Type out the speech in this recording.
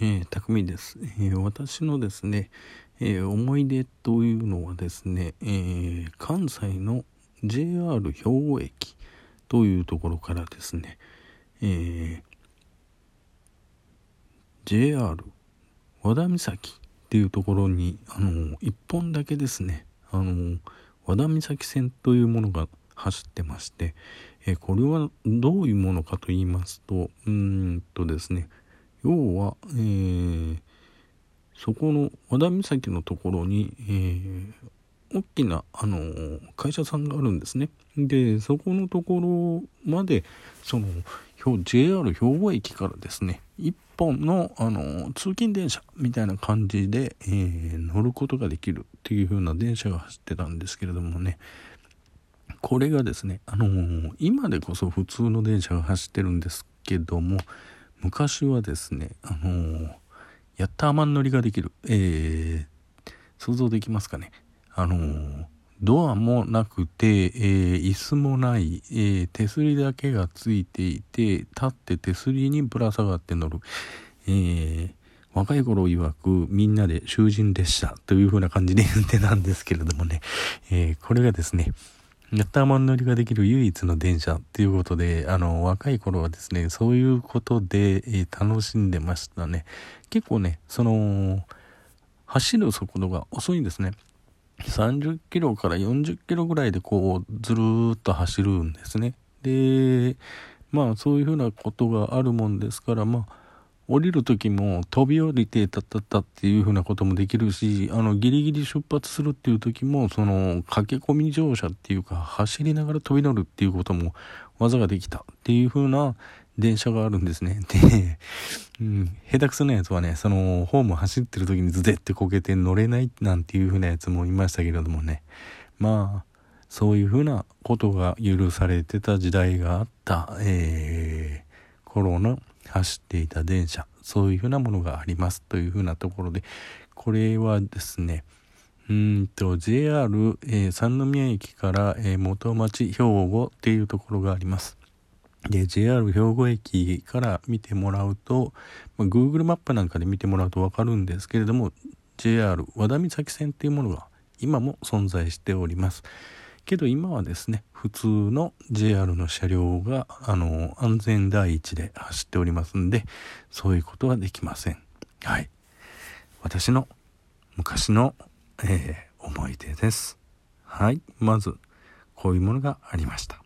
えー、匠です、えー、私のですね、えー、思い出というのはですね、えー、関西の JR 兵庫駅というところからですね、えー、JR 和田岬っていうところにあの1本だけですねあの和田岬線というものが走ってまして、えこれはどういうものかと言いますとうんとですね要は、えー、そこの和田岬のところに、えー、大きな、あの会社さんがあるんですね。でそこのところまでその JR 兵庫駅からですね1本の、あの通勤電車みたいな感じで、えー、乗ることができるっていう風な電車が走ってたんですけれどもねこれがですね、あのー、今でこそ普通の電車が走ってるんですけども昔はですね、あのー、ヤッターマン乗りができる、えー、想像できますかね。あのー、ドアもなくて、えー、椅子もない、えー、手すりだけがついていて、立って手すりにぶら下がって乗る。えー、若い頃曰くみんなで囚人列車という風な感じで言ってたんですけれどもね、えー、これがですね、ヤッターマン乗りができる唯一の電車っていうことで、あの、若い頃はですね、そういうことで、えー、楽しんでましたね。結構ね、その、走る速度が遅いんですね。30キロから40キロぐらいでこう、ずるーっと走るんですね。で、まあそういうふうなことがあるもんですから、まあ、降りる時も飛び降りてたったったっていうふうなこともできるし、あの、ギリギリ出発するっていう時も、その、駆け込み乗車っていうか、走りながら飛び乗るっていうことも技ができたっていうふうな電車があるんですね。で、うん、下手くそなやつはね、その、ホーム走ってる時にズデってこけて乗れないなんていうふうなやつもいましたけれどもね。まあ、そういうふうなことが許されてた時代があった、えー、頃の走っていた電車そういうふうなものがありますというふうなところでこれはですねうんと JR、えー、三宮駅から、えー、元町兵庫っていうところがあります。で JR 兵庫駅から見てもらうと、まあ、Google マップなんかで見てもらうと分かるんですけれども JR 和田岬線っていうものが今も存在しております。けど今はですね普通の JR の車両があの安全第一で走っておりますんでそういうことはできません。はい。私の昔の、えー、思い出です。はい。まずこういうものがありました。